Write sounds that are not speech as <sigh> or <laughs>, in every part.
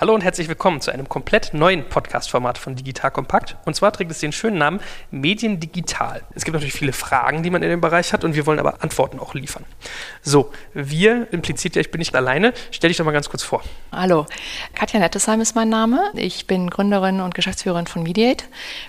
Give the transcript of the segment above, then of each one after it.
Hallo und herzlich willkommen zu einem komplett neuen Podcast-Format von Digital Kompakt. Und zwar trägt es den schönen Namen Medien Digital. Es gibt natürlich viele Fragen, die man in dem Bereich hat und wir wollen aber Antworten auch liefern. So, wir impliziert ja, ich bin nicht alleine. Stell dich doch mal ganz kurz vor. Hallo, Katja Nettesheim ist mein Name. Ich bin Gründerin und Geschäftsführerin von Mediate.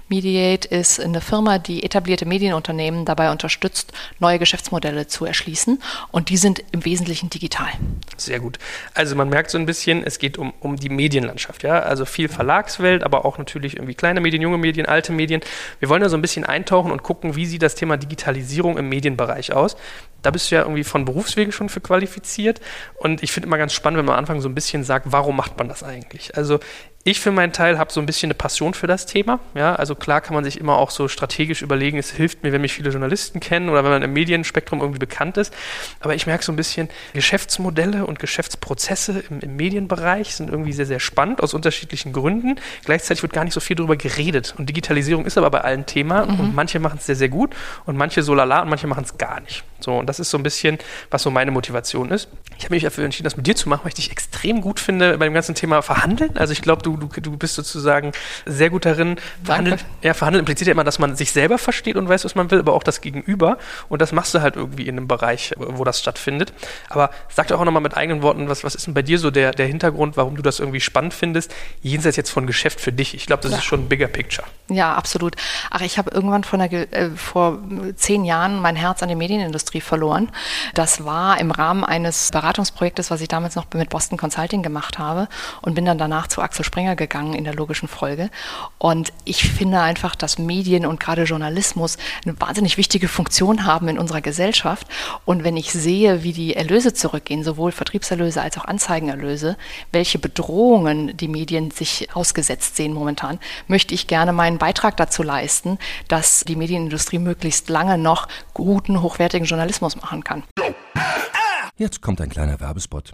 Mediate ist eine Firma, die etablierte Medienunternehmen dabei unterstützt, neue Geschäftsmodelle zu erschließen. Und die sind im Wesentlichen digital. Sehr gut. Also man merkt so ein bisschen, es geht um, um die Medienlandschaft, ja, also viel Verlagswelt, aber auch natürlich irgendwie kleine Medien, junge Medien, alte Medien. Wir wollen da so ein bisschen eintauchen und gucken, wie sieht das Thema Digitalisierung im Medienbereich aus. Da bist du ja irgendwie von Berufswegen schon für qualifiziert und ich finde immer ganz spannend, wenn man am Anfang so ein bisschen sagt, warum macht man das eigentlich? Also ich für meinen Teil habe so ein bisschen eine Passion für das Thema. Ja, also klar kann man sich immer auch so strategisch überlegen, es hilft mir, wenn mich viele Journalisten kennen oder wenn man im Medienspektrum irgendwie bekannt ist. Aber ich merke so ein bisschen, Geschäftsmodelle und Geschäftsprozesse im, im, Medienbereich sind irgendwie sehr, sehr spannend aus unterschiedlichen Gründen. Gleichzeitig wird gar nicht so viel darüber geredet. Und Digitalisierung ist aber bei allen Thema mhm. und manche machen es sehr, sehr gut und manche so lala und manche machen es gar nicht. So, und das ist so ein bisschen, was so meine Motivation ist. Ich habe mich dafür entschieden, das mit dir zu machen, weil ich dich extrem gut finde bei dem ganzen Thema Verhandeln. Also ich glaube, du, du, du bist sozusagen sehr gut darin. Verhandeln, ja, verhandeln impliziert ja immer, dass man sich selber versteht und weiß, was man will, aber auch das Gegenüber. Und das machst du halt irgendwie in einem Bereich, wo das stattfindet. Aber sag doch auch nochmal mit eigenen Worten, was, was ist denn bei dir so der, der Hintergrund, warum du das irgendwie spannend findest, jenseits jetzt von Geschäft für dich? Ich glaube, das ja. ist schon ein bigger picture. Ja, absolut. Ach, ich habe irgendwann von der, äh, vor zehn Jahren mein Herz an die Medienindustrie verloren. Das war im Rahmen eines Beratungsprojektes, was ich damals noch mit Boston Consulting gemacht habe und bin dann danach zu Axel Springer gegangen in der logischen Folge. Und ich finde einfach, dass Medien und gerade Journalismus eine wahnsinnig wichtige Funktion haben in unserer Gesellschaft. Und wenn ich sehe, wie die Erlöse zurückgehen, sowohl Vertriebserlöse als auch Anzeigenerlöse, welche Bedrohungen die Medien sich ausgesetzt sehen momentan, möchte ich gerne meinen Beitrag dazu leisten, dass die Medienindustrie möglichst lange noch guten, hochwertigen Journalismus machen kann. Jetzt kommt ein kleiner Werbespot.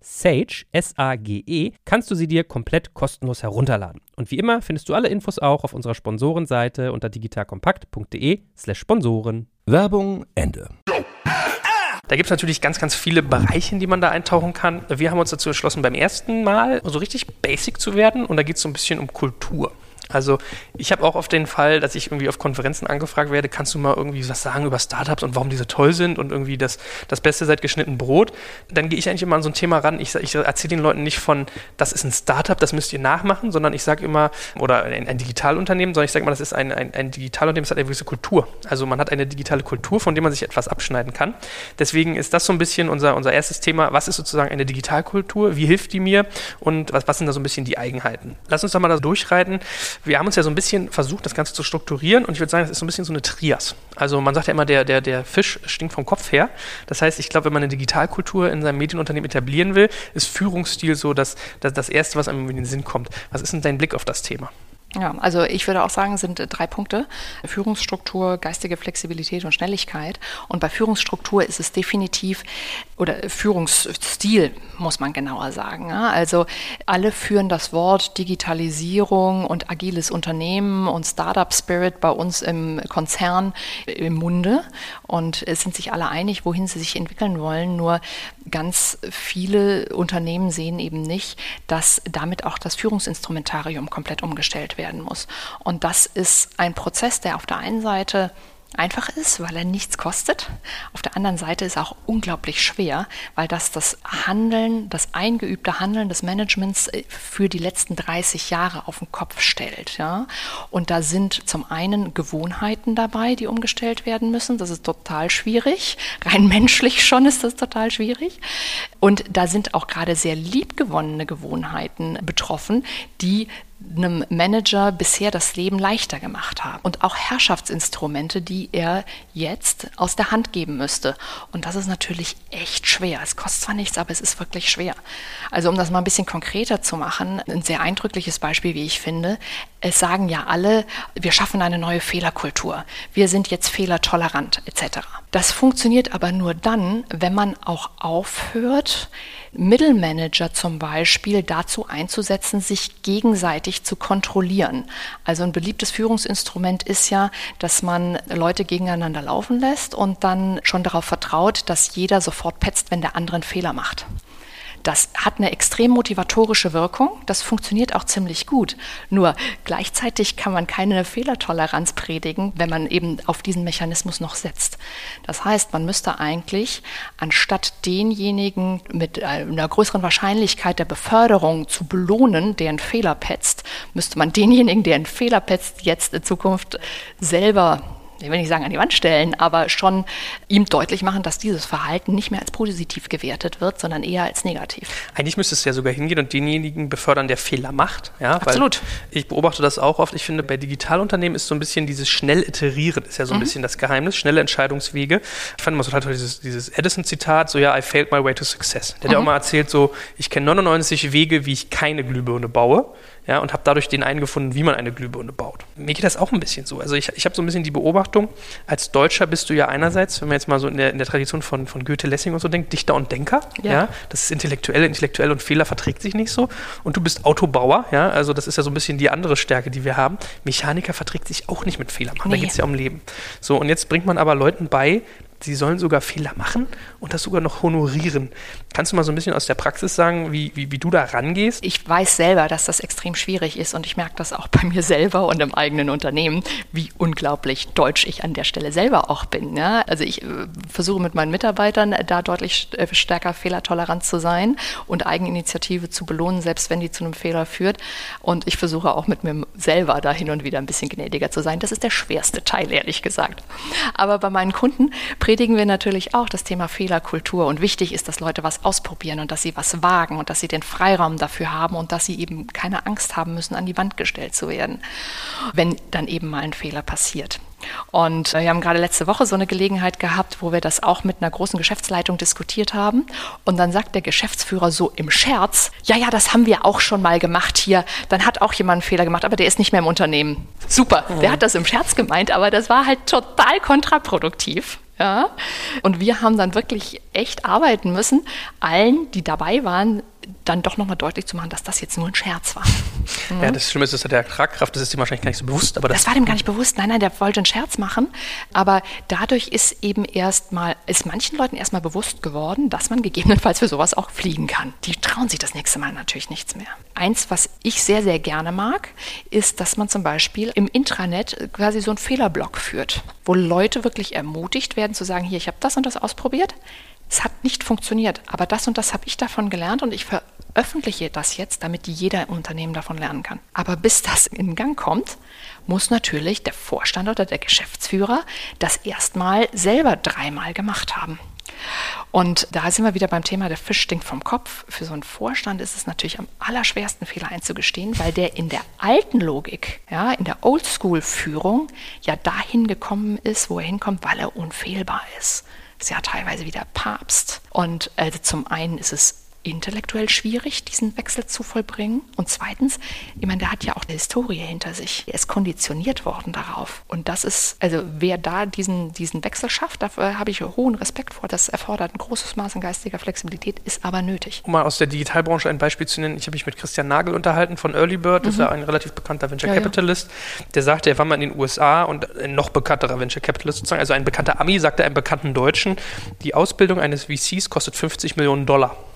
Sage, S-A-G-E, kannst du sie dir komplett kostenlos herunterladen. Und wie immer findest du alle Infos auch auf unserer Sponsorenseite unter digitalkompakt.de slash Sponsoren. Werbung Ende. Da gibt es natürlich ganz, ganz viele Bereiche, in die man da eintauchen kann. Wir haben uns dazu entschlossen, beim ersten Mal so richtig basic zu werden und da geht es so ein bisschen um Kultur. Also ich habe auch auf den Fall, dass ich irgendwie auf Konferenzen angefragt werde, kannst du mal irgendwie was sagen über Startups und warum die so toll sind und irgendwie das, das Beste seit geschnitten Brot. Dann gehe ich eigentlich immer an so ein Thema ran. Ich, ich erzähle den Leuten nicht von, das ist ein Startup, das müsst ihr nachmachen, sondern ich sage immer, oder ein, ein Digitalunternehmen, sondern ich sage immer, das ist ein, ein, ein Digitalunternehmen, das hat eine gewisse Kultur. Also man hat eine digitale Kultur, von der man sich etwas abschneiden kann. Deswegen ist das so ein bisschen unser, unser erstes Thema. Was ist sozusagen eine Digitalkultur? Wie hilft die mir? Und was, was sind da so ein bisschen die Eigenheiten? Lass uns doch mal da durchreiten wir haben uns ja so ein bisschen versucht, das Ganze zu strukturieren und ich würde sagen, das ist so ein bisschen so eine Trias. Also man sagt ja immer, der, der, der Fisch stinkt vom Kopf her. Das heißt, ich glaube, wenn man eine Digitalkultur in seinem Medienunternehmen etablieren will, ist Führungsstil so das, das, das Erste, was einem in den Sinn kommt. Was ist denn dein Blick auf das Thema? Ja, also ich würde auch sagen, sind drei Punkte. Führungsstruktur, geistige Flexibilität und Schnelligkeit. Und bei Führungsstruktur ist es definitiv, oder Führungsstil muss man genauer sagen. Also alle führen das Wort Digitalisierung und agiles Unternehmen und Startup Spirit bei uns im Konzern im Munde und es sind sich alle einig, wohin sie sich entwickeln wollen. Nur ganz viele Unternehmen sehen eben nicht, dass damit auch das Führungsinstrumentarium komplett umgestellt werden muss. Und das ist ein Prozess, der auf der einen Seite einfach ist, weil er nichts kostet. Auf der anderen Seite ist er auch unglaublich schwer, weil das das Handeln, das eingeübte Handeln des Managements äh, für die letzten 30 Jahre auf den Kopf stellt. Ja? Und da sind zum einen Gewohnheiten dabei, die umgestellt werden müssen. Das ist total schwierig. Rein <laughs> menschlich schon ist das total schwierig. Und da sind auch gerade sehr liebgewonnene Gewohnheiten betroffen, die einem Manager bisher das Leben leichter gemacht haben. Und auch Herrschaftsinstrumente, die er jetzt aus der Hand geben müsste. Und das ist natürlich echt schwer. Es kostet zwar nichts, aber es ist wirklich schwer. Also um das mal ein bisschen konkreter zu machen, ein sehr eindrückliches Beispiel, wie ich finde. Es sagen ja alle, wir schaffen eine neue Fehlerkultur. Wir sind jetzt fehlertolerant etc. Das funktioniert aber nur dann, wenn man auch aufhört, Mittelmanager zum Beispiel dazu einzusetzen, sich gegenseitig zu kontrollieren. Also ein beliebtes Führungsinstrument ist ja, dass man Leute gegeneinander laufen lässt und dann schon darauf vertraut, dass jeder sofort petzt, wenn der andere einen Fehler macht. Das hat eine extrem motivatorische Wirkung. Das funktioniert auch ziemlich gut. Nur gleichzeitig kann man keine Fehlertoleranz predigen, wenn man eben auf diesen Mechanismus noch setzt. Das heißt, man müsste eigentlich anstatt denjenigen mit äh, einer größeren Wahrscheinlichkeit der Beförderung zu belohnen, der einen Fehler petzt, müsste man denjenigen, der einen Fehler petzt, jetzt in Zukunft selber ich will nicht sagen an die Wand stellen, aber schon ihm deutlich machen, dass dieses Verhalten nicht mehr als positiv gewertet wird, sondern eher als negativ. Eigentlich müsste es ja sogar hingehen und denjenigen befördern, der Fehler macht. Ja, Absolut. ich beobachte das auch oft. Ich finde, bei Digitalunternehmen ist so ein bisschen dieses schnell iterieren, ist ja so ein mhm. bisschen das Geheimnis, schnelle Entscheidungswege. Ich fand immer so toll dieses, dieses Edison-Zitat, so ja, I failed my way to success. Der mhm. hat ja auch mal erzählt, so, ich kenne 99 Wege, wie ich keine Glühbirne baue ja, und habe dadurch den einen gefunden, wie man eine Glühbirne baut. Mir geht das auch ein bisschen so. Also ich, ich habe so ein bisschen die Beobachtung, als Deutscher bist du ja einerseits, wenn man jetzt mal so in der, in der Tradition von, von Goethe, Lessing und so denkt, Dichter und Denker. Ja. ja. Das ist intellektuell, intellektuell und Fehler verträgt sich nicht so. Und du bist Autobauer, ja, also das ist ja so ein bisschen die andere Stärke, die wir haben. Mechaniker verträgt sich auch nicht mit Fehlern machen. Nee. Da geht es ja um Leben. So, und jetzt bringt man aber Leuten bei, sie sollen sogar Fehler machen und das sogar noch honorieren. Kannst du mal so ein bisschen aus der Praxis sagen, wie, wie, wie du da rangehst? Ich weiß selber, dass das extrem schwierig ist und ich merke das auch bei mir selber und im eigenen Unternehmen, wie unglaublich deutsch ich an der Stelle selber auch bin. Ja? Also ich äh, versuche mit meinen Mitarbeitern da deutlich äh, stärker fehlertolerant zu sein und Eigeninitiative zu belohnen, selbst wenn die zu einem Fehler führt. Und ich versuche auch mit mir selber da hin und wieder ein bisschen gnädiger zu sein. Das ist der schwerste Teil, ehrlich gesagt. Aber bei meinen Kunden predigen wir natürlich auch das Thema Fehlerkultur. Und wichtig ist, dass Leute was ausprobieren und dass sie was wagen und dass sie den Freiraum dafür haben und dass sie eben keine Angst haben müssen, an die Wand gestellt zu werden, wenn dann eben mal ein Fehler passiert. Und äh, wir haben gerade letzte Woche so eine Gelegenheit gehabt, wo wir das auch mit einer großen Geschäftsleitung diskutiert haben. Und dann sagt der Geschäftsführer so im Scherz, ja, ja, das haben wir auch schon mal gemacht hier. Dann hat auch jemand einen Fehler gemacht, aber der ist nicht mehr im Unternehmen. Super, mhm. der hat das im Scherz gemeint, aber das war halt total kontraproduktiv. Ja? Und wir haben dann wirklich echt arbeiten müssen, allen, die dabei waren, dann doch nochmal deutlich zu machen, dass das jetzt nur ein Scherz war. Mhm. <laughs> Ja, das Schlimme ist, dass der Tragkraft, das ist ihm wahrscheinlich gar nicht so bewusst. Aber das, das war dem gar nicht bewusst. Nein, nein, der wollte einen Scherz machen. Aber dadurch ist eben erstmal, ist manchen Leuten erstmal bewusst geworden, dass man gegebenenfalls für sowas auch fliegen kann. Die trauen sich das nächste Mal natürlich nichts mehr. Eins, was ich sehr, sehr gerne mag, ist, dass man zum Beispiel im Intranet quasi so einen Fehlerblock führt, wo Leute wirklich ermutigt werden zu sagen, hier, ich habe das und das ausprobiert es hat nicht funktioniert, aber das und das habe ich davon gelernt und ich veröffentliche das jetzt, damit jeder Unternehmen davon lernen kann. Aber bis das in Gang kommt, muss natürlich der Vorstand oder der Geschäftsführer das erstmal selber dreimal gemacht haben. Und da sind wir wieder beim Thema, der Fisch stinkt vom Kopf. Für so einen Vorstand ist es natürlich am allerschwersten, Fehler einzugestehen, weil der in der alten Logik, ja, in der Oldschool-Führung ja dahin gekommen ist, wo er hinkommt, weil er unfehlbar ist ist ja teilweise wie der Papst. Und also zum einen ist es intellektuell schwierig, diesen Wechsel zu vollbringen. Und zweitens, ich meine, der hat ja auch eine Historie hinter sich. Er ist konditioniert worden darauf. Und das ist, also wer da diesen, diesen Wechsel schafft, dafür habe ich hohen Respekt vor. Das erfordert ein großes Maß an geistiger Flexibilität, ist aber nötig. Um mal aus der Digitalbranche ein Beispiel zu nennen, ich habe mich mit Christian Nagel unterhalten von Early Bird, das mhm. ist ja ein relativ bekannter Venture ja, Capitalist. Ja. Der sagte, er war mal in den USA und ein noch bekannterer Venture Capitalist sozusagen, also ein bekannter Ami, sagte einem bekannten Deutschen, die Ausbildung eines VCs kostet 50 Millionen Dollar.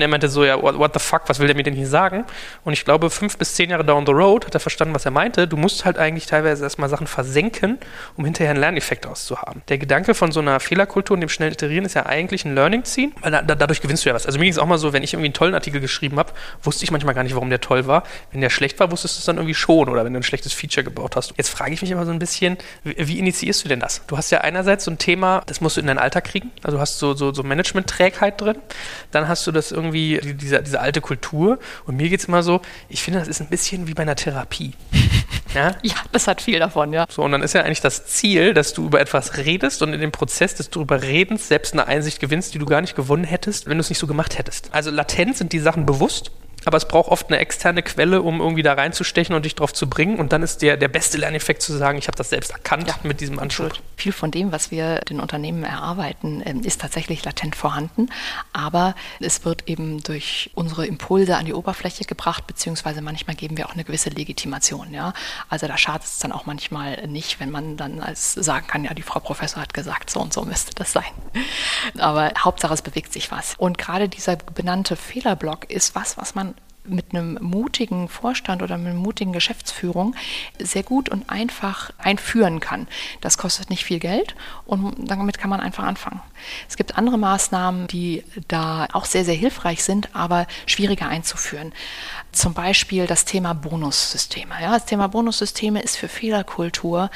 Und er meinte so, ja, what, the fuck, was will der mir denn hier sagen? Und ich glaube, fünf bis zehn Jahre down the road hat er verstanden, was er meinte. Du musst halt eigentlich teilweise erstmal Sachen versenken, um hinterher einen Lerneffekt auszuhaben. Der Gedanke von so einer Fehlerkultur und dem schnellen Iterieren ist ja eigentlich ein Learning ziehen, weil da, da, dadurch gewinnst du ja was. Also mir ging es auch mal so, wenn ich irgendwie einen tollen Artikel geschrieben habe, wusste ich manchmal gar nicht, warum der toll war. Wenn der schlecht war, wusstest du es dann irgendwie schon oder wenn du ein schlechtes Feature gebaut hast. Jetzt frage ich mich immer so ein bisschen, wie, initiierst du denn das? Du hast ja einerseits so ein Thema, das musst du in deinen Alltag kriegen. Also du hast so, so, so Management-Trägheit drin. Dann hast du das irgendwie, diese, diese alte Kultur. Und mir geht es immer so, ich finde, das ist ein bisschen wie bei einer Therapie. <laughs> Ja? ja, das hat viel davon, ja. So, und dann ist ja eigentlich das Ziel, dass du über etwas redest und in dem Prozess des drüber Redens selbst eine Einsicht gewinnst, die du gar nicht gewonnen hättest, wenn du es nicht so gemacht hättest. Also latent sind die Sachen bewusst aber es braucht oft eine externe Quelle, um irgendwie da reinzustechen und dich drauf zu bringen. Und dann ist der, der beste Lerneffekt zu sagen, ich habe das selbst erkannt ja, mit diesem Anschluss. Viel von dem, was wir den Unternehmen erarbeiten, ähm, ist tatsächlich latent vorhanden. Aber es wird eben durch unsere Impulse an die Oberfläche gebracht, beziehungsweise manchmal geben wir auch eine gewisse Legitimation. Ja? Also da schadet es dann auch manchmal nicht, wenn man dann als sagen kann, ja, die Frau Professor hat gesagt, so und so müsste das sein. Aber Hauptsache, es bewegt sich was. Und gerade dieser benannte Fehlerblock ist was, was man mit einem mutigen Vorstand oder mit einer mutigen Geschäftsführung sehr gut und einfach einführen kann. Das kostet nicht viel Geld und damit kann man einfach anfangen. Es gibt andere Maßnahmen, die da auch sehr, sehr hilfreich sind, aber schwieriger einzuführen. Zum Beispiel das Thema Bonussysteme. Ja, das Thema Bonussysteme ist für Fehlerkultur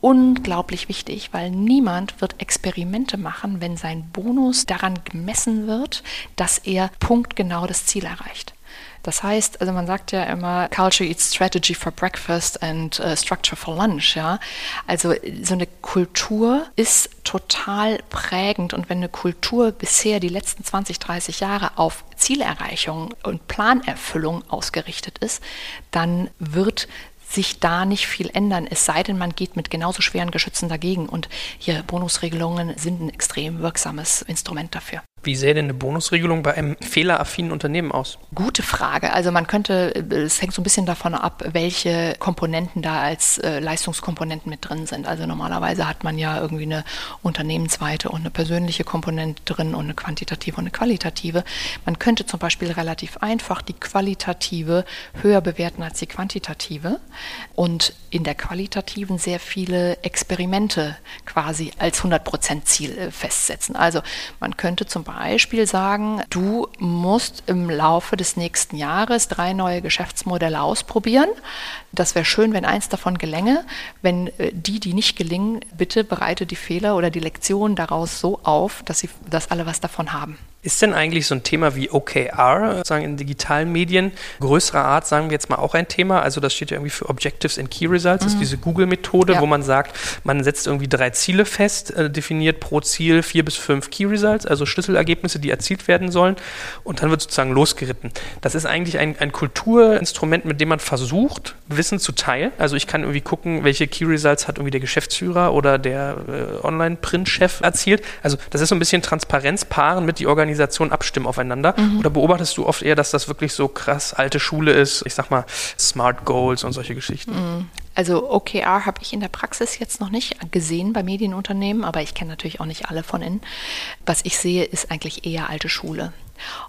unglaublich wichtig, weil niemand wird Experimente machen, wenn sein Bonus daran gemessen wird, dass er punktgenau das Ziel erreicht. Das heißt, also man sagt ja immer, Culture eats Strategy for Breakfast and uh, Structure for Lunch. Ja? Also so eine Kultur ist total prägend und wenn eine Kultur bisher die letzten 20, 30 Jahre auf Zielerreichung und Planerfüllung ausgerichtet ist, dann wird sich da nicht viel ändern, es sei denn, man geht mit genauso schweren Geschützen dagegen. Und hier Bonusregelungen sind ein extrem wirksames Instrument dafür. Wie sähe denn eine Bonusregelung bei einem fehleraffinen Unternehmen aus? Gute Frage. Also man könnte, es hängt so ein bisschen davon ab, welche Komponenten da als äh, Leistungskomponenten mit drin sind. Also normalerweise hat man ja irgendwie eine unternehmensweite und eine persönliche Komponente drin und eine quantitative und eine qualitative. Man könnte zum Beispiel relativ einfach die qualitative höher bewerten als die quantitative und in der qualitativen sehr viele Experimente quasi als 100% Ziel äh, festsetzen. Also man könnte zum Beispiel sagen, du musst im Laufe des nächsten Jahres drei neue Geschäftsmodelle ausprobieren. Das wäre schön, wenn eins davon gelänge. Wenn äh, die, die nicht gelingen, bitte bereite die Fehler oder die Lektionen daraus so auf, dass, sie, dass alle was davon haben. Ist denn eigentlich so ein Thema wie OKR, sagen in digitalen Medien, größerer Art, sagen wir jetzt mal auch ein Thema? Also das steht ja irgendwie für Objectives and Key Results, mhm. das ist diese Google-Methode, ja. wo man sagt, man setzt irgendwie drei Ziele fest, äh, definiert pro Ziel vier bis fünf Key Results, also Schlüsselergebnisse, die erzielt werden sollen und dann wird sozusagen losgeritten. Das ist eigentlich ein, ein Kulturinstrument, mit dem man versucht, Wissen zu teilen. Also ich kann irgendwie gucken, welche Key Results hat irgendwie der Geschäftsführer oder der äh, Online-Print-Chef erzielt. Also das ist so ein bisschen Transparenz paaren mit die Organisation Organisationen abstimmen aufeinander? Mhm. Oder beobachtest du oft eher, dass das wirklich so krass alte Schule ist? Ich sag mal, Smart Goals und solche Geschichten. Mhm. Also OKR habe ich in der Praxis jetzt noch nicht gesehen bei Medienunternehmen, aber ich kenne natürlich auch nicht alle von innen. Was ich sehe, ist eigentlich eher alte Schule.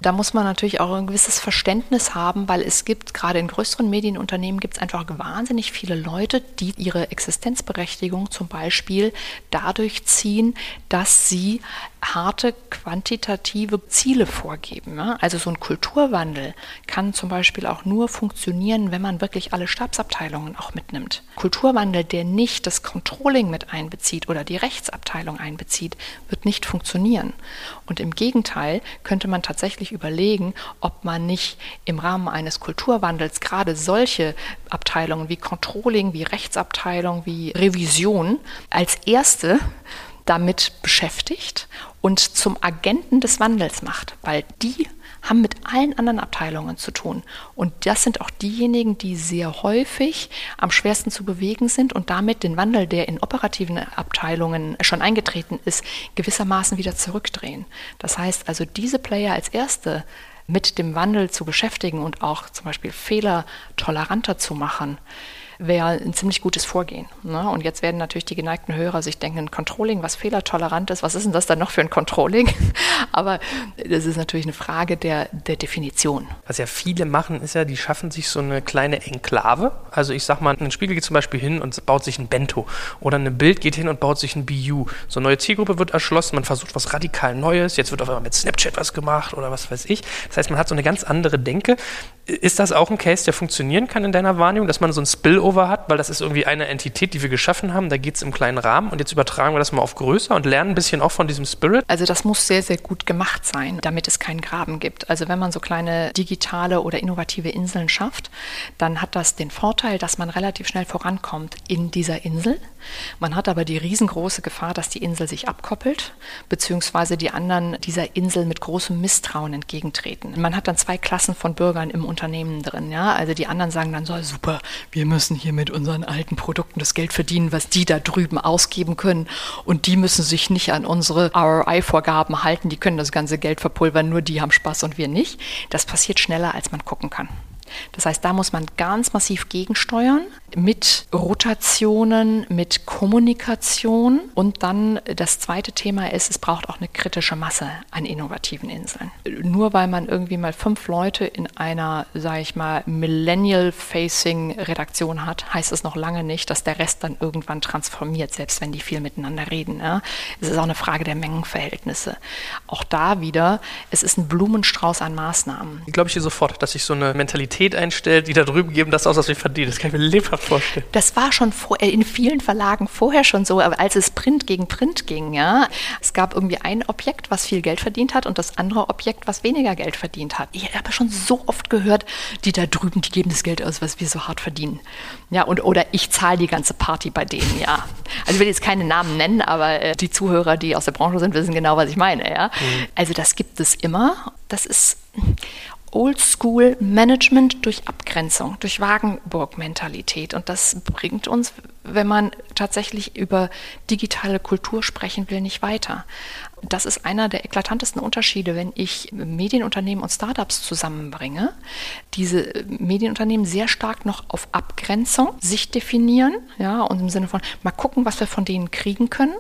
Da muss man natürlich auch ein gewisses Verständnis haben, weil es gibt, gerade in größeren Medienunternehmen, gibt es einfach wahnsinnig viele Leute, die ihre Existenzberechtigung zum Beispiel dadurch ziehen, dass sie harte quantitative Ziele vorgeben. Also so ein Kulturwandel kann zum Beispiel auch nur funktionieren, wenn man wirklich alle Stabsabteilungen auch mitnimmt. Kulturwandel, der nicht das Controlling mit einbezieht oder die Rechtsabteilung einbezieht, wird nicht funktionieren. Und im Gegenteil könnte man tatsächlich überlegen, ob man nicht im Rahmen eines Kulturwandels gerade solche Abteilungen wie Controlling, wie Rechtsabteilung, wie Revision als erste damit beschäftigt und zum Agenten des Wandels macht, weil die haben mit allen anderen Abteilungen zu tun. Und das sind auch diejenigen, die sehr häufig am schwersten zu bewegen sind und damit den Wandel, der in operativen Abteilungen schon eingetreten ist, gewissermaßen wieder zurückdrehen. Das heißt also, diese Player als erste mit dem Wandel zu beschäftigen und auch zum Beispiel Fehler toleranter zu machen, wäre ein ziemlich gutes Vorgehen. Ne? Und jetzt werden natürlich die geneigten Hörer sich denken, Controlling, was fehlertolerant ist, was ist denn das dann noch für ein Controlling? <laughs> Aber das ist natürlich eine Frage der, der Definition. Was ja viele machen, ist ja, die schaffen sich so eine kleine Enklave. Also ich sag mal, ein Spiegel geht zum Beispiel hin und baut sich ein Bento. Oder ein Bild geht hin und baut sich ein BU. So eine neue Zielgruppe wird erschlossen, man versucht was radikal Neues, jetzt wird auf einmal mit Snapchat was gemacht oder was weiß ich. Das heißt, man hat so eine ganz andere Denke. Ist das auch ein Case, der funktionieren kann in deiner Wahrnehmung, dass man so ein Spillover hat, weil das ist irgendwie eine Entität, die wir geschaffen haben, da geht es im kleinen Rahmen und jetzt übertragen wir das mal auf größer und lernen ein bisschen auch von diesem Spirit? Also das muss sehr, sehr gut gemacht sein, damit es keinen Graben gibt. Also wenn man so kleine digitale oder innovative Inseln schafft, dann hat das den Vorteil, dass man relativ schnell vorankommt in dieser Insel. Man hat aber die riesengroße Gefahr, dass die Insel sich abkoppelt, beziehungsweise die anderen dieser Insel mit großem Misstrauen entgegentreten. Man hat dann zwei Klassen von Bürgern im Unternehmen drin. Ja? Also die anderen sagen dann so, super, wir müssen hier mit unseren alten Produkten das Geld verdienen, was die da drüben ausgeben können. Und die müssen sich nicht an unsere ROI-Vorgaben halten. Die können das ganze Geld verpulvern, nur die haben Spaß und wir nicht. Das passiert schneller, als man gucken kann. Das heißt, da muss man ganz massiv gegensteuern mit Rotationen, mit Kommunikation. Und dann das zweite Thema ist, es braucht auch eine kritische Masse an innovativen Inseln. Nur weil man irgendwie mal fünf Leute in einer, sage ich mal, Millennial-Facing-Redaktion hat, heißt es noch lange nicht, dass der Rest dann irgendwann transformiert, selbst wenn die viel miteinander reden. Ja. Es ist auch eine Frage der Mengenverhältnisse. Auch da wieder, es ist ein Blumenstrauß an Maßnahmen. Glaube ich hier sofort, dass sich so eine Mentalität einstellt, die da drüben geben das aus, was wir verdienen. Das kann ich mir lebhaft vorstellen. Das war schon vor, äh, in vielen Verlagen vorher schon so, als es Print gegen Print ging. Ja. Es gab irgendwie ein Objekt, was viel Geld verdient hat und das andere Objekt, was weniger Geld verdient hat. Ich habe schon so oft gehört, die da drüben, die geben das Geld aus, was wir so hart verdienen. Ja, und, oder ich zahle die ganze Party bei denen, ja. Also ich will jetzt keine Namen nennen, aber äh, die Zuhörer, die aus der Branche sind, wissen genau, was ich meine, ja. Mhm. Also das gibt es immer. Das ist Oldschool Management durch Abgrenzung, durch Wagenburg-Mentalität. Und das bringt uns, wenn man tatsächlich über digitale Kultur sprechen will, nicht weiter. Das ist einer der eklatantesten Unterschiede, wenn ich Medienunternehmen und Startups zusammenbringe. Diese Medienunternehmen sehr stark noch auf Abgrenzung sich definieren, ja, und im Sinne von mal gucken, was wir von denen kriegen können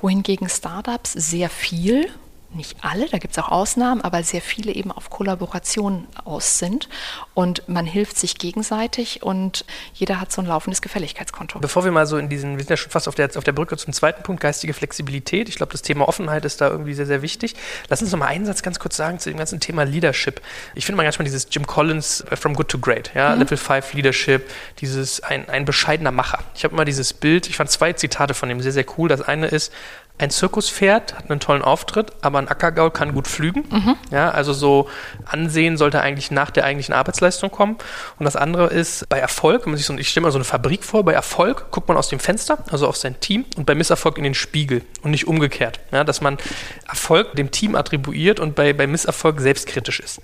wohingegen Startups sehr viel nicht alle, da gibt es auch Ausnahmen, aber sehr viele eben auf Kollaboration aus sind. Und man hilft sich gegenseitig und jeder hat so ein laufendes Gefälligkeitskonto. Bevor wir mal so in diesen, wir sind ja schon fast auf der, auf der Brücke zum zweiten Punkt, geistige Flexibilität. Ich glaube, das Thema Offenheit ist da irgendwie sehr, sehr wichtig. Lass uns noch mal einen Satz ganz kurz sagen zu dem ganzen Thema Leadership. Ich finde manchmal dieses Jim Collins äh, From Good to Great, ja, mhm. Level 5 Leadership, dieses ein, ein bescheidener Macher. Ich habe immer dieses Bild, ich fand zwei Zitate von ihm sehr, sehr cool. Das eine ist, ein Zirkuspferd hat einen tollen Auftritt, aber ein Ackergaul kann gut flügen. Mhm. Ja, also so Ansehen sollte eigentlich nach der eigentlichen Arbeitsleistung kommen. Und das andere ist bei Erfolg, wenn man sich so, ich stelle mir so eine Fabrik vor, bei Erfolg guckt man aus dem Fenster, also auf sein Team, und bei Misserfolg in den Spiegel und nicht umgekehrt. Ja, dass man Erfolg dem Team attribuiert und bei, bei Misserfolg selbstkritisch ist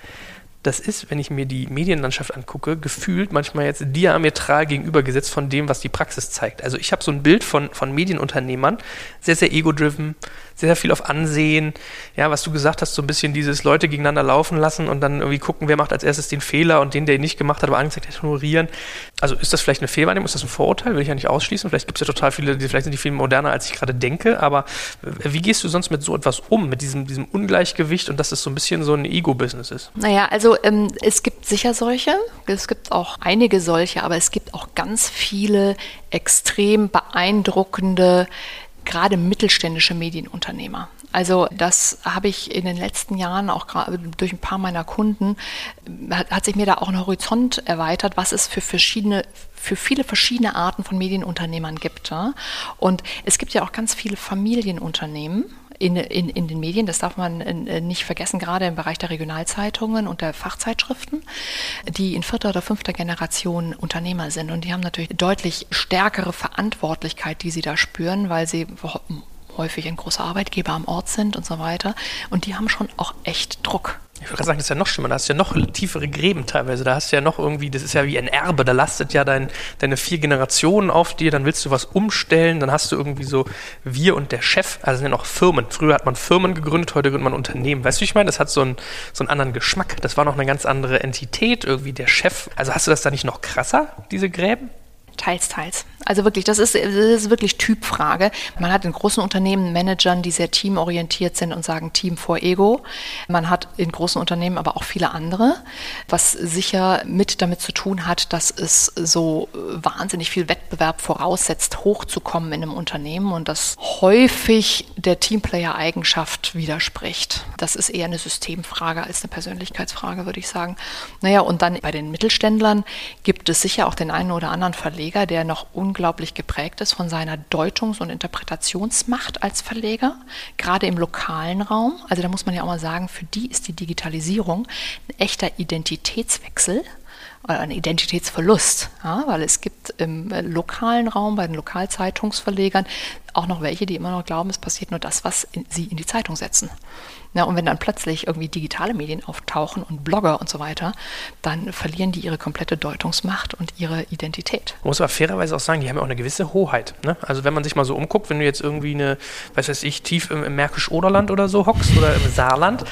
das ist, wenn ich mir die Medienlandschaft angucke, gefühlt manchmal jetzt diametral gegenübergesetzt von dem, was die Praxis zeigt. Also ich habe so ein Bild von, von Medienunternehmern, sehr, sehr ego-driven, sehr viel auf Ansehen. Ja, was du gesagt hast, so ein bisschen dieses Leute gegeneinander laufen lassen und dann irgendwie gucken, wer macht als erstes den Fehler und den, der ihn nicht gemacht hat, aber angezeigt hat, ignorieren. Also ist das vielleicht eine Fehlwahrnehmung? Ist das ein Vorurteil? Will ich ja nicht ausschließen. Vielleicht gibt es ja total viele, die, vielleicht sind die viel moderner, als ich gerade denke. Aber wie gehst du sonst mit so etwas um, mit diesem, diesem Ungleichgewicht und dass es so ein bisschen so ein Ego-Business ist? Naja, also ähm, es gibt sicher solche. Es gibt auch einige solche, aber es gibt auch ganz viele extrem beeindruckende gerade mittelständische Medienunternehmer. Also das habe ich in den letzten Jahren auch durch ein paar meiner Kunden, hat, hat, sich mir da auch ein Horizont erweitert, was es für verschiedene für viele verschiedene Arten von Medienunternehmern gibt. Und es gibt ja auch ganz viele Familienunternehmen, in, in, in den Medien. Das darf man äh, nicht vergessen, gerade im Bereich der Regionalzeitungen und der Fachzeitschriften, die in vierter oder fünfter Generation Unternehmer sind. Und die haben natürlich deutlich stärkere Verantwortlichkeit, die sie da spüren, weil sie häufig ein großer Arbeitgeber am Ort sind und so weiter. Und die haben schon auch echt Druck. Ich würde sagen, das ist ja noch schlimmer. Da hast du ja noch tiefere Gräben teilweise. Da hast du ja noch irgendwie, das ist ja wie ein Erbe. Da lastet ja dein, deine vier Generationen auf dir. Dann willst du was umstellen. Dann hast du irgendwie so wir und der Chef. Also sind ja noch Firmen. Früher hat man Firmen gegründet, heute gründet man Unternehmen. Weißt du, wie ich meine? Das hat so einen, so einen anderen Geschmack. Das war noch eine ganz andere Entität, irgendwie der Chef. Also hast du das da nicht noch krasser, diese Gräben? Teils, teils. Also wirklich, das ist, das ist wirklich Typfrage. Man hat in großen Unternehmen Managern, die sehr teamorientiert sind und sagen Team vor Ego. Man hat in großen Unternehmen aber auch viele andere, was sicher mit damit zu tun hat, dass es so wahnsinnig viel Wettbewerb voraussetzt, hochzukommen in einem Unternehmen und das häufig der Teamplayer-Eigenschaft widerspricht. Das ist eher eine Systemfrage als eine Persönlichkeitsfrage, würde ich sagen. Naja, und dann bei den Mittelständlern gibt es sicher auch den einen oder anderen Verleger, der noch unglaublich geprägt ist von seiner Deutungs- und Interpretationsmacht als Verleger, gerade im lokalen Raum. Also da muss man ja auch mal sagen, für die ist die Digitalisierung ein echter Identitätswechsel oder ein Identitätsverlust, ja, weil es gibt im äh, lokalen Raum bei den Lokalzeitungsverlegern auch noch welche, die immer noch glauben, es passiert nur das, was in, sie in die Zeitung setzen. Ja, und wenn dann plötzlich irgendwie digitale Medien auftauchen und Blogger und so weiter, dann verlieren die ihre komplette Deutungsmacht und ihre Identität. Man muss aber fairerweise auch sagen, die haben ja auch eine gewisse Hoheit. Ne? Also wenn man sich mal so umguckt, wenn du jetzt irgendwie eine, weiß weiß ich, tief im, im Märkisch-Oderland oder so hockst oder im Saarland,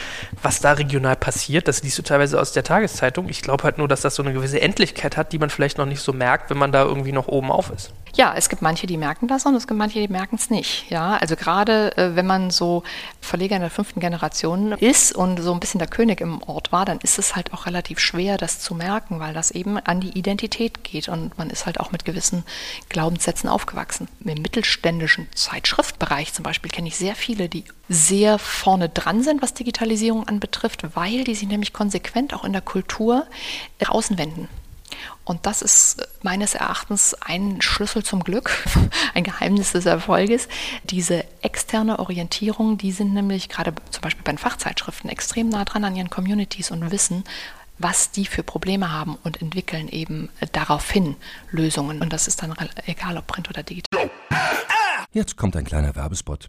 was da regional passiert, das liest du teilweise aus der Tageszeitung. Ich glaube halt nur, dass das so eine gewisse Endlichkeit hat, die man vielleicht noch nicht so merkt, wenn man da irgendwie noch oben auf ist. Ja, es gibt manche, die merken das und es gibt manche, die merken es nicht. Ja, also gerade äh, wenn man so Verleger in der fünften Generation ist und so ein bisschen der König im Ort war, dann ist es halt auch relativ schwer, das zu merken, weil das eben an die Identität geht und man ist halt auch mit gewissen Glaubenssätzen aufgewachsen. Im mittelständischen Zeitschriftbereich zum Beispiel kenne ich sehr viele, die sehr vorne dran sind, was Digitalisierung anbetrifft, weil die sich nämlich konsequent auch in der Kultur außen wenden. Und das ist meines Erachtens ein Schlüssel zum Glück, <laughs> ein Geheimnis des Erfolges. Diese externe Orientierung, die sind nämlich gerade zum Beispiel bei den Fachzeitschriften extrem nah dran an ihren Communities und wissen, was die für Probleme haben und entwickeln eben daraufhin Lösungen. Und das ist dann egal, ob print oder digital. Jetzt kommt ein kleiner Werbespot.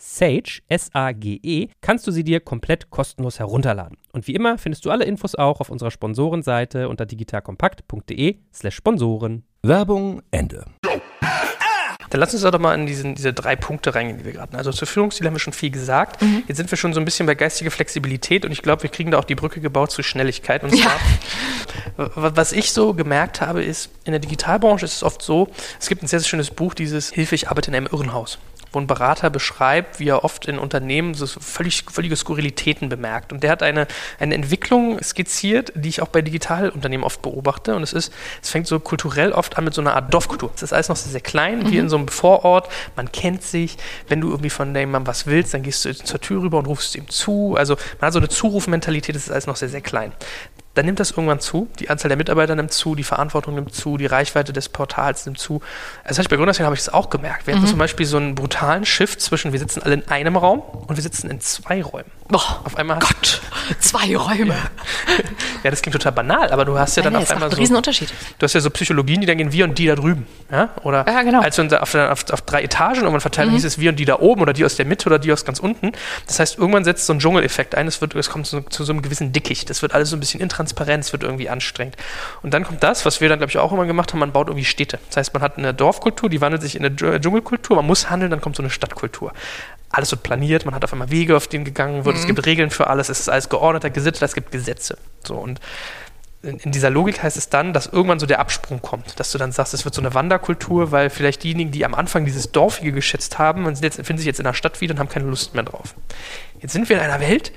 Sage, S-A-G-E, kannst du sie dir komplett kostenlos herunterladen. Und wie immer findest du alle Infos auch auf unserer Sponsorenseite unter digitalkompakt.de slash Sponsoren. Werbung Ende. Dann lass uns doch mal in diesen, diese drei Punkte reingehen, die wir gerade hatten. Also zur Führungsstil haben wir schon viel gesagt. Mhm. Jetzt sind wir schon so ein bisschen bei geistiger Flexibilität und ich glaube, wir kriegen da auch die Brücke gebaut zu Schnelligkeit. Und zwar, ja. was ich so gemerkt habe, ist, in der Digitalbranche ist es oft so, es gibt ein sehr, sehr schönes Buch, dieses Hilfe, ich arbeite in einem Irrenhaus wo ein Berater beschreibt, wie er oft in Unternehmen so völlig, völlige Skurrilitäten bemerkt. Und der hat eine, eine Entwicklung skizziert, die ich auch bei Digitalunternehmen oft beobachte. Und es ist, es fängt so kulturell oft an mit so einer Art Dorfkultur. Es ist alles noch sehr, sehr klein, mhm. wie in so einem Vorort. Man kennt sich. Wenn du irgendwie von jemandem was willst, dann gehst du zur Tür rüber und rufst ihm zu. Also man hat so eine Zurufmentalität, das ist alles noch sehr, sehr klein dann nimmt das irgendwann zu. Die Anzahl der Mitarbeiter nimmt zu, die Verantwortung nimmt zu, die Reichweite des Portals nimmt zu. Das heißt, bei Gründerszene habe ich das auch gemerkt. Wir mhm. hatten zum Beispiel so einen brutalen Shift zwischen, wir sitzen alle in einem Raum und wir sitzen in zwei Räumen. Boah, auf einmal Gott, zwei Räume. <laughs> ja, das klingt total banal, aber du hast ja, dann nee, auf einmal so. Riesenunterschied. Du hast ja so Psychologien, die dann gehen wir und die da drüben. Ja? Oder ja, genau. als wir auf, auf, auf, drei Etagen irgendwann verteilen, mhm. hieß es wir und die da oben oder die aus der Mitte oder die aus ganz unten. Das heißt, irgendwann setzt so ein Dschungeleffekt ein, es, wird, es kommt zu, zu so einem gewissen Dickicht. Das wird alles so ein bisschen intransparent, es wird irgendwie anstrengend. Und dann kommt das, was wir dann, glaube ich, auch immer gemacht haben, man baut irgendwie Städte. Das heißt, man hat eine Dorfkultur, die wandelt sich in eine Dschungelkultur, man muss handeln, dann kommt so eine Stadtkultur alles wird planiert, man hat auf einmal Wege, auf denen gegangen wird, mhm. es gibt Regeln für alles, es ist alles geordneter, gesittet, es gibt Gesetze. So und in, dieser Logik heißt es dann, dass irgendwann so der Absprung kommt, dass du dann sagst, es wird so eine Wanderkultur, weil vielleicht diejenigen, die am Anfang dieses Dorfige geschätzt haben, und jetzt, finden sich jetzt in der Stadt wieder und haben keine Lust mehr drauf. Jetzt sind wir in einer Welt,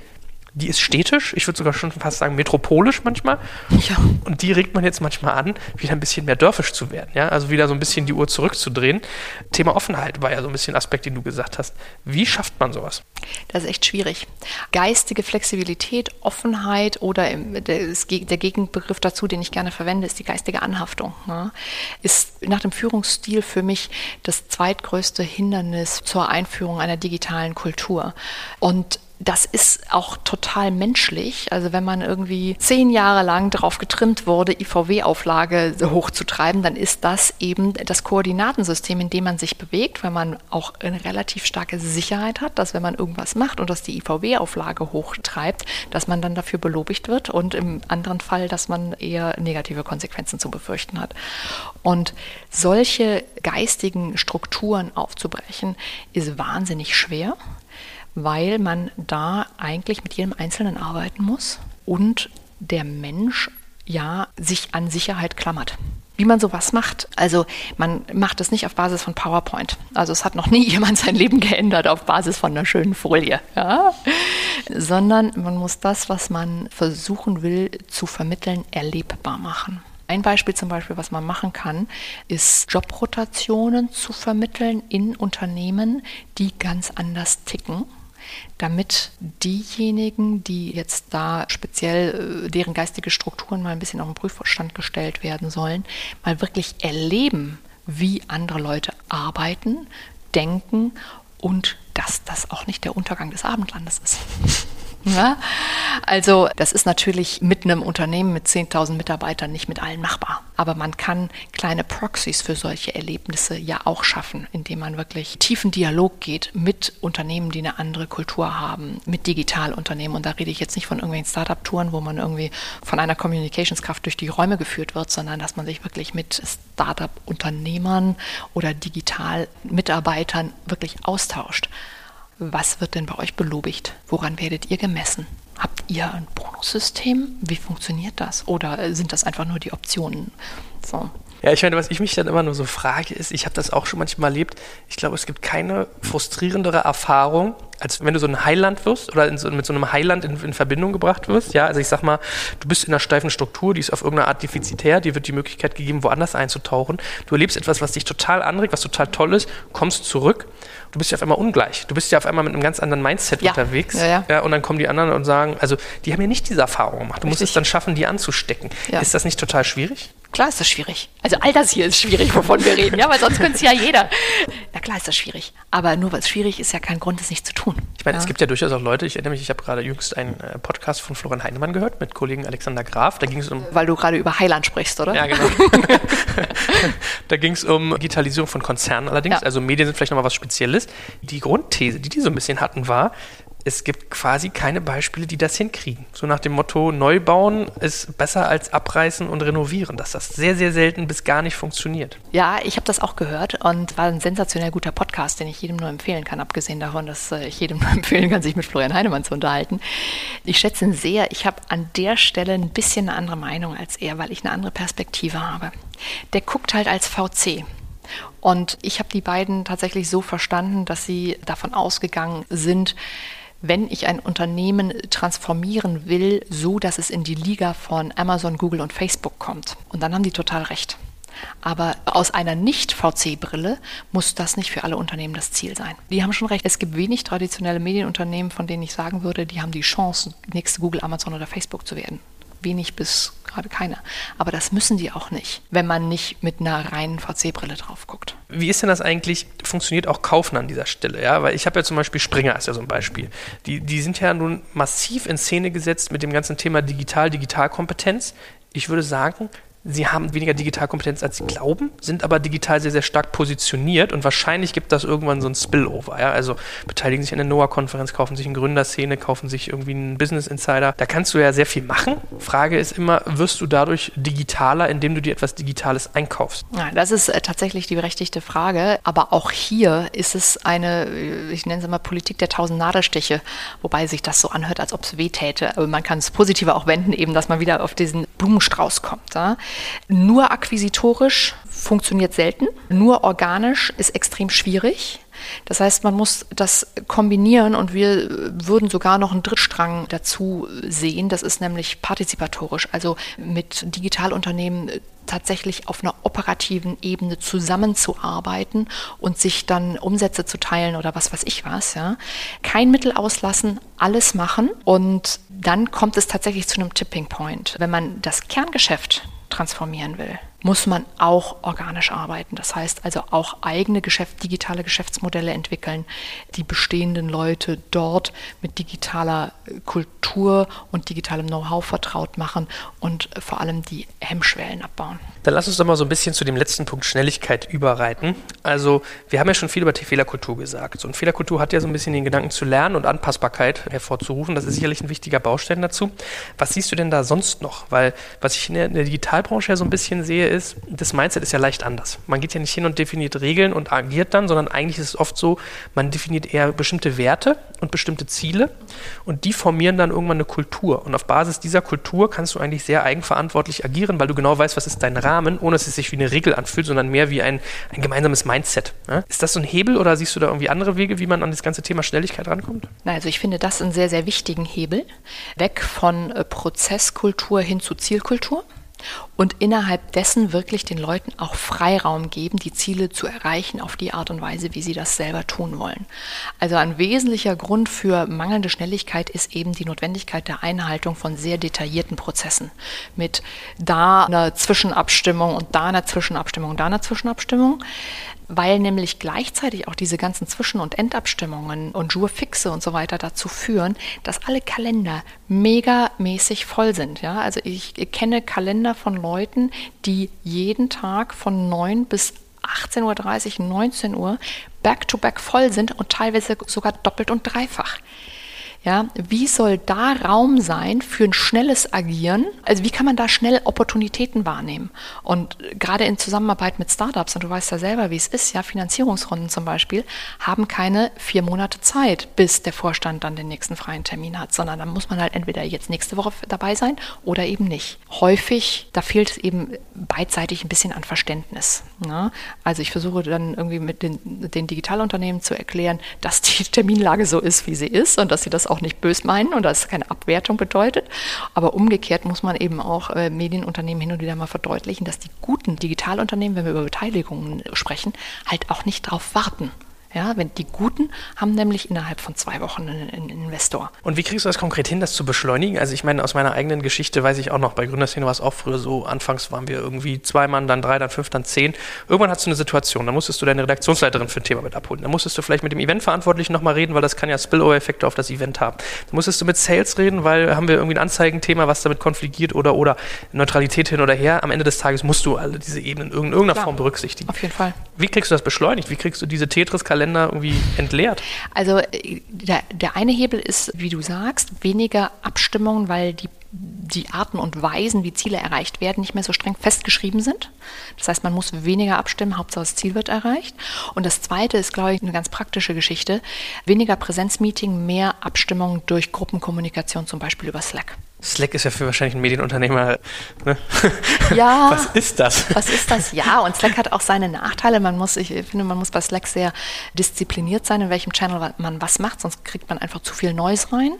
die ist städtisch, ich würde sogar schon fast sagen metropolisch manchmal. Ja. Und die regt man jetzt manchmal an, wieder ein bisschen mehr dörfisch zu werden. Ja? Also wieder so ein bisschen die Uhr zurückzudrehen. Thema Offenheit war ja so ein bisschen ein Aspekt, den du gesagt hast. Wie schafft man sowas? Das ist echt schwierig. Geistige Flexibilität, Offenheit oder der, Gegenbegriff dazu, den ich gerne verwende, ist die geistige Anhaftung. Ja? Ist nach dem Führungsstil für mich das zweitgrößte Hindernis zur Einführung einer digitalen Kultur. Und das ist auch total menschlich. Also wenn man irgendwie zehn Jahre lang darauf getrimmt wurde, IVW-Auflage hochzutreiben, dann ist das eben das Koordinatensystem, in dem man sich bewegt, weil man auch eine relativ starke Sicherheit hat, dass wenn man irgendwas macht und das die IVW-Auflage hochtreibt, dass man dann dafür belobigt wird und im anderen Fall, dass man eher negative Konsequenzen zu befürchten hat. Und solche geistigen Strukturen aufzubrechen, ist wahnsinnig schwer weil man da eigentlich mit jedem Einzelnen arbeiten muss und der Mensch ja sich an Sicherheit klammert. Wie man sowas macht, also man macht es nicht auf Basis von PowerPoint. Also es hat noch nie <laughs> jemand sein Leben geändert auf Basis von einer schönen Folie, ja? sondern man muss das, was man versuchen will zu vermitteln, erlebbar machen. Ein Beispiel zum Beispiel, was man machen kann, ist Jobrotationen zu vermitteln in Unternehmen, die ganz anders ticken damit diejenigen, die jetzt da speziell äh, deren geistige Strukturen mal ein bisschen auf den Prüfstand gestellt werden sollen, mal wirklich erleben, wie andere Leute arbeiten, denken und dass das auch nicht der Untergang des Abendlandes ist. <laughs> Ja? Also das ist natürlich mit einem Unternehmen mit 10.000 Mitarbeitern nicht mit allen machbar. Aber man kann kleine Proxys für solche Erlebnisse ja auch schaffen, indem man wirklich tiefen Dialog geht mit Unternehmen, die eine andere Kultur haben, mit Digitalunternehmen. Und da rede ich jetzt nicht von irgendwelchen Startup-Touren, wo man irgendwie von einer Communicationskraft durch die Räume geführt wird, sondern dass man sich wirklich mit Startup-Unternehmern oder Digital-Mitarbeitern wirklich austauscht. Was wird denn bei euch belobigt? Woran werdet ihr gemessen? Habt ihr ein Bonussystem? Wie funktioniert das? Oder sind das einfach nur die Optionen? So. Ja, ich meine, was ich mich dann immer nur so frage, ist, ich habe das auch schon manchmal erlebt, ich glaube, es gibt keine frustrierendere Erfahrung, als wenn du so ein Heiland wirst oder so, mit so einem Heiland in, in, Verbindung gebracht wirst. Ja, also ich sag mal, du bist in einer steifen Struktur, die ist auf irgendeine Art defizitär, dir wird die Möglichkeit gegeben, woanders einzutauchen. Du erlebst etwas, was dich total anregt, was total toll ist, kommst zurück du bist ja auf einmal ungleich. Du bist ja auf einmal mit einem ganz anderen Mindset ja. unterwegs. Ja, ja. ja, und dann kommen die anderen und sagen, also die haben ja nicht diese Erfahrung gemacht. Du Richtig. musst es dann schaffen, die anzustecken. Ist das nicht total schwierig? Klar ist das schwierig. Also all das hier ist schwierig, wovon wir reden, ja, weil sonst könnte es ja jeder. Na klar ist das schwierig. Aber nur weil es schwierig ist, ja kein Grund, es nicht zu tun. Ich meine, ja. es gibt ja durchaus auch Leute, ich erinnere mich, ich habe gerade jüngst einen äh, Podcast von Florian Heinemann gehört mit Kollegen Alexander Graf. Da ging es um. Weil du gerade über Heiland sprichst, oder? Ja, genau. <laughs> <laughs> da ging es um Digitalisierung von Konzernen allerdings. Ja. Also Medien sind vielleicht nochmal was Spezielles. Die Grundthese, die die so ein bisschen hatten, war, es gibt quasi keine Beispiele, die das hinkriegen. So nach dem Motto, Neubauen ist besser als abreißen und renovieren, dass das sehr, sehr selten bis gar nicht funktioniert. Ja, ich habe das auch gehört und war ein sensationell guter Podcast, den ich jedem nur empfehlen kann, abgesehen davon, dass äh, ich jedem <laughs> nur empfehlen kann, sich mit Florian Heinemann zu unterhalten. Ich schätze ihn sehr. Ich habe an der Stelle ein bisschen eine andere Meinung als er, weil ich eine andere Perspektive habe. Der guckt halt als VC. Und ich habe die beiden tatsächlich so verstanden, dass sie davon ausgegangen sind, wenn ich ein Unternehmen transformieren will, so dass es in die Liga von Amazon, Google und Facebook kommt. Und dann haben die total recht. Aber aus einer Nicht-VC-Brille muss das nicht für alle Unternehmen das Ziel sein. Die haben schon recht. Es gibt wenig traditionelle Medienunternehmen, von denen ich sagen würde, die haben die Chance, nächste Google, Amazon oder Facebook zu werden wenig bis gerade keine. Aber das müssen die auch nicht, wenn man nicht mit einer reinen VC-Brille drauf guckt. Wie ist denn das eigentlich? Funktioniert auch Kaufen an dieser Stelle? Ja, weil ich habe ja zum Beispiel Springer ist ja so ein Beispiel. Die, die sind ja nun massiv in Szene gesetzt mit dem ganzen Thema Digital, Digitalkompetenz. Ich würde sagen, sie haben weniger Digitalkompetenz, als sie glauben, sind aber digital sehr, sehr stark positioniert und wahrscheinlich gibt das irgendwann so ein Spillover. Ja? Also beteiligen sich an der NOAA-Konferenz, kaufen sich eine Gründerszene, kaufen sich irgendwie einen Business Insider. Da kannst du ja sehr viel machen. Frage ist immer, wirst du dadurch digitaler, indem du dir etwas Digitales einkaufst? Ja, das ist äh, tatsächlich die berechtigte Frage. Aber auch hier ist es eine, äh, ich nenne es immer Politik der tausend Nadelstiche, wobei sich das so anhört, als ob es weh täte. Aber man kann es positiver auch wenden, eben, dass man wieder auf diesen Blumenstrauß kommt. Ja? Nur akquisitorisch funktioniert selten, nur organisch ist extrem schwierig. Das heißt, man muss das kombinieren und wir würden sogar noch einen Drittstrang dazu sehen. Das ist nämlich partizipatorisch, also mit Digitalunternehmen tatsächlich auf einer operativen Ebene zusammenzuarbeiten und sich dann Umsätze zu teilen oder was weiß ich was. Ja. Kein Mittel auslassen, alles machen und dann kommt es tatsächlich zu einem Tipping Point. Wenn man das Kerngeschäft transformieren will, muss man auch organisch arbeiten. Das heißt also auch eigene Geschäft, digitale Geschäftsmodelle entwickeln, die bestehenden Leute dort mit digitaler Kultur und digitalem Know-how vertraut machen und vor allem die Hemmschwellen abbauen. Dann lass uns doch mal so ein bisschen zu dem letzten Punkt Schnelligkeit überreiten. Also wir haben ja schon viel über die Fehlerkultur gesagt. Eine Fehlerkultur hat ja so ein bisschen den Gedanken zu lernen und Anpassbarkeit hervorzurufen. Das ist sicherlich ein wichtiger Baustein dazu. Was siehst du denn da sonst noch? Weil was ich in der Digitalbranche ja so ein bisschen sehe, ist, das Mindset ist ja leicht anders. Man geht ja nicht hin und definiert Regeln und agiert dann, sondern eigentlich ist es oft so, man definiert eher bestimmte Werte und bestimmte Ziele und die formieren dann irgendwann eine Kultur. Und auf Basis dieser Kultur kannst du eigentlich sehr eigenverantwortlich agieren, weil du genau weißt, was ist dein Rahmen, ohne dass es sich wie eine Regel anfühlt, sondern mehr wie ein, ein gemeinsames Mindset. Ja? Ist das so ein Hebel oder siehst du da irgendwie andere Wege, wie man an das ganze Thema Schnelligkeit rankommt? Also ich finde das einen sehr, sehr wichtigen Hebel. Weg von äh, Prozesskultur hin zu Zielkultur und innerhalb dessen wirklich den Leuten auch Freiraum geben, die Ziele zu erreichen auf die Art und Weise, wie sie das selber tun wollen. Also ein wesentlicher Grund für mangelnde Schnelligkeit ist eben die Notwendigkeit der Einhaltung von sehr detaillierten Prozessen mit da einer Zwischenabstimmung und da einer Zwischenabstimmung und da einer Zwischenabstimmung weil nämlich gleichzeitig auch diese ganzen Zwischen- und Endabstimmungen und Jurfixe und so weiter dazu führen, dass alle Kalender megamäßig voll sind. Ja? Also ich kenne Kalender von Leuten, die jeden Tag von 9 bis 18.30 Uhr, 19 Uhr back-to-back -back voll sind und teilweise sogar doppelt und dreifach. Ja, wie soll da Raum sein für ein schnelles Agieren? Also wie kann man da schnell Opportunitäten wahrnehmen? Und gerade in Zusammenarbeit mit Startups, und du weißt ja selber, wie es ist, ja, Finanzierungsrunden zum Beispiel, haben keine vier Monate Zeit, bis der Vorstand dann den nächsten freien Termin hat, sondern dann muss man halt entweder jetzt nächste Woche dabei sein oder eben nicht. Häufig, da fehlt es eben beidseitig ein bisschen an Verständnis. Ne? Also ich versuche dann irgendwie mit den, den Digitalunternehmen zu erklären, dass die <laughs> Terminlage so ist, wie sie ist und dass sie das auch nicht bös meinen und dass es keine Abwertung bedeutet. Aber umgekehrt muss man eben auch äh, Medienunternehmen hin und wieder mal verdeutlichen, dass die guten Digitalunternehmen, wenn wir über Beteiligungen sprechen, halt auch nicht darauf warten. Ja, wenn die Guten haben nämlich innerhalb von zwei Wochen einen, einen, Investor. Und wie kriegst du das konkret hin, das zu beschleunigen? Also ich meine, aus meiner eigenen Geschichte weiß ich auch noch, bei Gründerszene war es auch früher so, anfangs waren wir irgendwie zwei Mann, dann drei, dann fünf, dann zehn. Irgendwann hast du eine Situation, da musstest du deine Redaktionsleiterin für ein Thema mit abholen. Da musstest du vielleicht mit dem Eventverantwortlichen nochmal reden, weil das kann ja Spillover-Effekte auf das Event haben. Da musstest du mit Sales reden, weil haben wir irgendwie ein Anzeigenthema, was damit konfligiert oder, oder Neutralität hin oder her. Am Ende des Tages musst du alle diese Ebenen in irgendeiner Klar, Form berücksichtigen. Auf jeden Fall. Wie kriegst du das beschleunigt? Wie kriegst du diese Tetris-Kalender Kalender irgendwie entleert? Also der, der eine Hebel ist, wie du sagst, weniger Abstimmungen, weil die die Arten und Weisen, wie Ziele erreicht werden, nicht mehr so streng festgeschrieben sind. Das heißt, man muss weniger abstimmen, Hauptsache das Ziel wird erreicht. Und das Zweite ist, glaube ich, eine ganz praktische Geschichte. Weniger Präsenzmeeting, mehr Abstimmung durch Gruppenkommunikation, zum Beispiel über Slack. Slack ist ja für wahrscheinlich einen Medienunternehmer. Ne? <laughs> Ja. <laughs> was ist das? Was ist das? Ja, und Slack hat auch seine Nachteile. Man muss, ich finde, man muss bei Slack sehr diszipliniert sein, in welchem Channel man was macht, sonst kriegt man einfach zu viel Neues rein.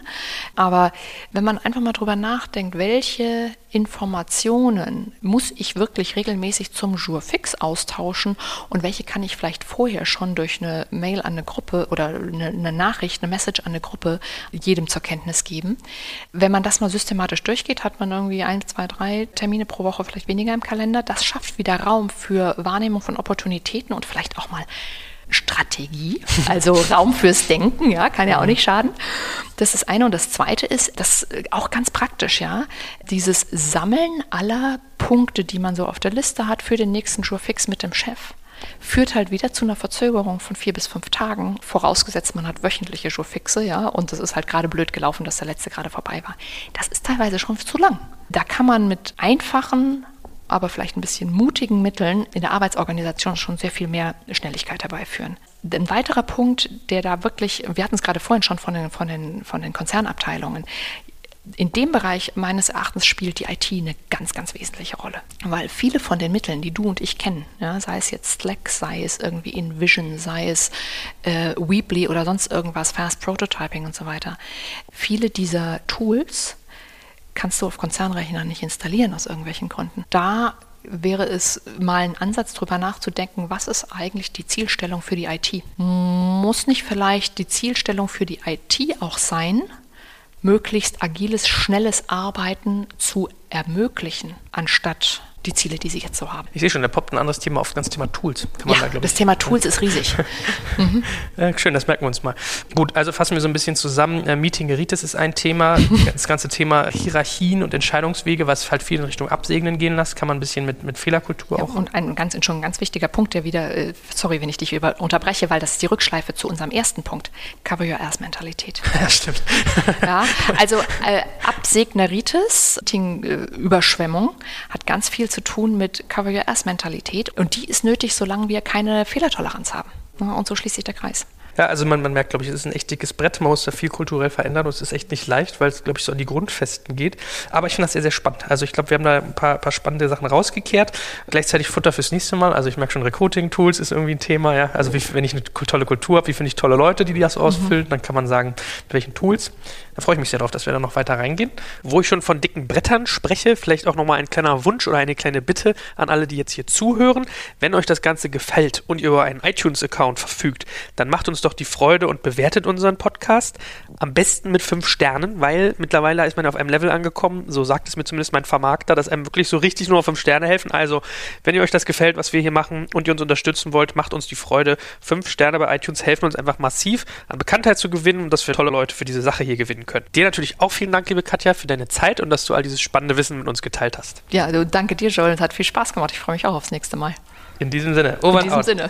Aber wenn man einfach mal drüber nachdenkt, welche Informationen muss ich wirklich regelmäßig zum Jour fix austauschen und welche kann ich vielleicht vorher schon durch eine Mail an eine Gruppe oder eine, eine Nachricht, eine Message an eine Gruppe jedem zur Kenntnis geben. Wenn man das mal systematisch durchgeht, hat man irgendwie ein, zwei, drei Termine pro Woche vielleicht weniger im Kalender. Das schafft wieder Raum für Wahrnehmung von Opportunitäten und vielleicht auch mal Strategie, <laughs> also Raum fürs Denken, ja, kann ja auch nicht schaden. Das ist eine. Und das zweite ist, das auch ganz praktisch, ja, dieses Sammeln aller Punkte, die man so auf der Liste hat für den nächsten Jurfix mit dem Chef, führt halt wieder zu einer Verzögerung von vier bis fünf Tagen, vorausgesetzt man hat wöchentliche Jourfixe, ja, und es ist halt gerade blöd gelaufen, dass der letzte gerade vorbei war. Das ist teilweise schon zu lang. Da kann man mit einfachen, aber vielleicht ein bisschen mutigen Mitteln in der Arbeitsorganisation schon sehr viel mehr Schnelligkeit herbeiführen. Ein weiterer Punkt, der da wirklich, wir hatten es gerade vorhin schon von den, von den, von den Konzernabteilungen, in dem Bereich meines Erachtens spielt die IT eine ganz, ganz wesentliche Rolle. Weil viele von den Mitteln, die du und ich kennen, ja, sei es jetzt Slack, sei es irgendwie InVision, sei es äh, Weebly oder sonst irgendwas, Fast Prototyping und so weiter, viele dieser Tools kannst du auf Konzernrechnern nicht installieren aus irgendwelchen Gründen. Da wäre es mal ein Ansatz, darüber nachzudenken, was ist eigentlich die Zielstellung für die IT? Muss nicht vielleicht die Zielstellung für die IT auch sein, möglichst agiles, schnelles Arbeiten zu ermöglichen, anstatt die Ziele, die sie jetzt so haben. Ich sehe schon, da poppt ein anderes Thema auf, das Thema Tools. ja, da, das Thema Tools ist riesig. mhm. <laughs> ja, schön, das merken wir uns mal. Gut, also fassen wir so ein bisschen zusammen. Äh, Meeting Geritis ist ein Thema. <laughs> das ganze Thema Hierarchien und Entscheidungswege, was halt viel in Richtung Absegnen gehen lässt, kann man ein bisschen mit, mit Fehlerkultur ja, auch. Und ein ganz, schon ein ganz wichtiger Punkt, der wieder, äh, sorry, wenn ich dich über, unterbreche, weil das ist die Rückschleife zu unserem ersten Punkt. Cover Your Ass-Mentalität. <laughs> Ja, stimmt. ja, also äh, Absegneritis, Überschwemmung, hat ganz viel zu tun mit Cover Your Ass-Mentalität. Und die ist nötig, solange wir keine Fehlertoleranz haben. Und so schließt sich der Kreis. Ja, also man, man merkt, glaube ich, es ist ein echt dickes Brett. Man muss da viel kulturell verändern und es ist echt nicht leicht, weil es, glaube ich, so an die Grundfesten geht. Aber ich finde das sehr, sehr spannend. Also ich glaube, wir haben da ein paar, paar spannende Sachen rausgekehrt. Gleichzeitig Futter fürs nächste Mal. Also ich merke schon, Recruiting-Tools ist irgendwie ein Thema. Ja? Also wie, wenn ich eine tolle Kultur habe, wie finde ich tolle Leute, die das ausfüllen, mhm. dann kann man sagen, mit welchen Tools. Da freue ich mich sehr drauf, dass wir da noch weiter reingehen. Wo ich schon von dicken Brettern spreche, vielleicht auch nochmal ein kleiner Wunsch oder eine kleine Bitte an alle, die jetzt hier zuhören. Wenn euch das Ganze gefällt und ihr über einen iTunes-Account verfügt, dann macht uns doch die Freude und bewertet unseren Podcast. Am besten mit fünf Sternen, weil mittlerweile ist man auf einem Level angekommen, so sagt es mir zumindest mein Vermarkter, dass einem wirklich so richtig nur auf fünf Sterne helfen. Also, wenn ihr euch das gefällt, was wir hier machen und ihr uns unterstützen wollt, macht uns die Freude. Fünf Sterne bei iTunes helfen uns einfach massiv an Bekanntheit zu gewinnen und dass wir tolle Leute für diese Sache hier gewinnen können. Dir natürlich auch vielen Dank, liebe Katja, für deine Zeit und dass du all dieses spannende Wissen mit uns geteilt hast. Ja, also danke dir, Joel. Es hat viel Spaß gemacht. Ich freue mich auch aufs nächste Mal. In diesem Sinne. Over In diesem out. Sinne.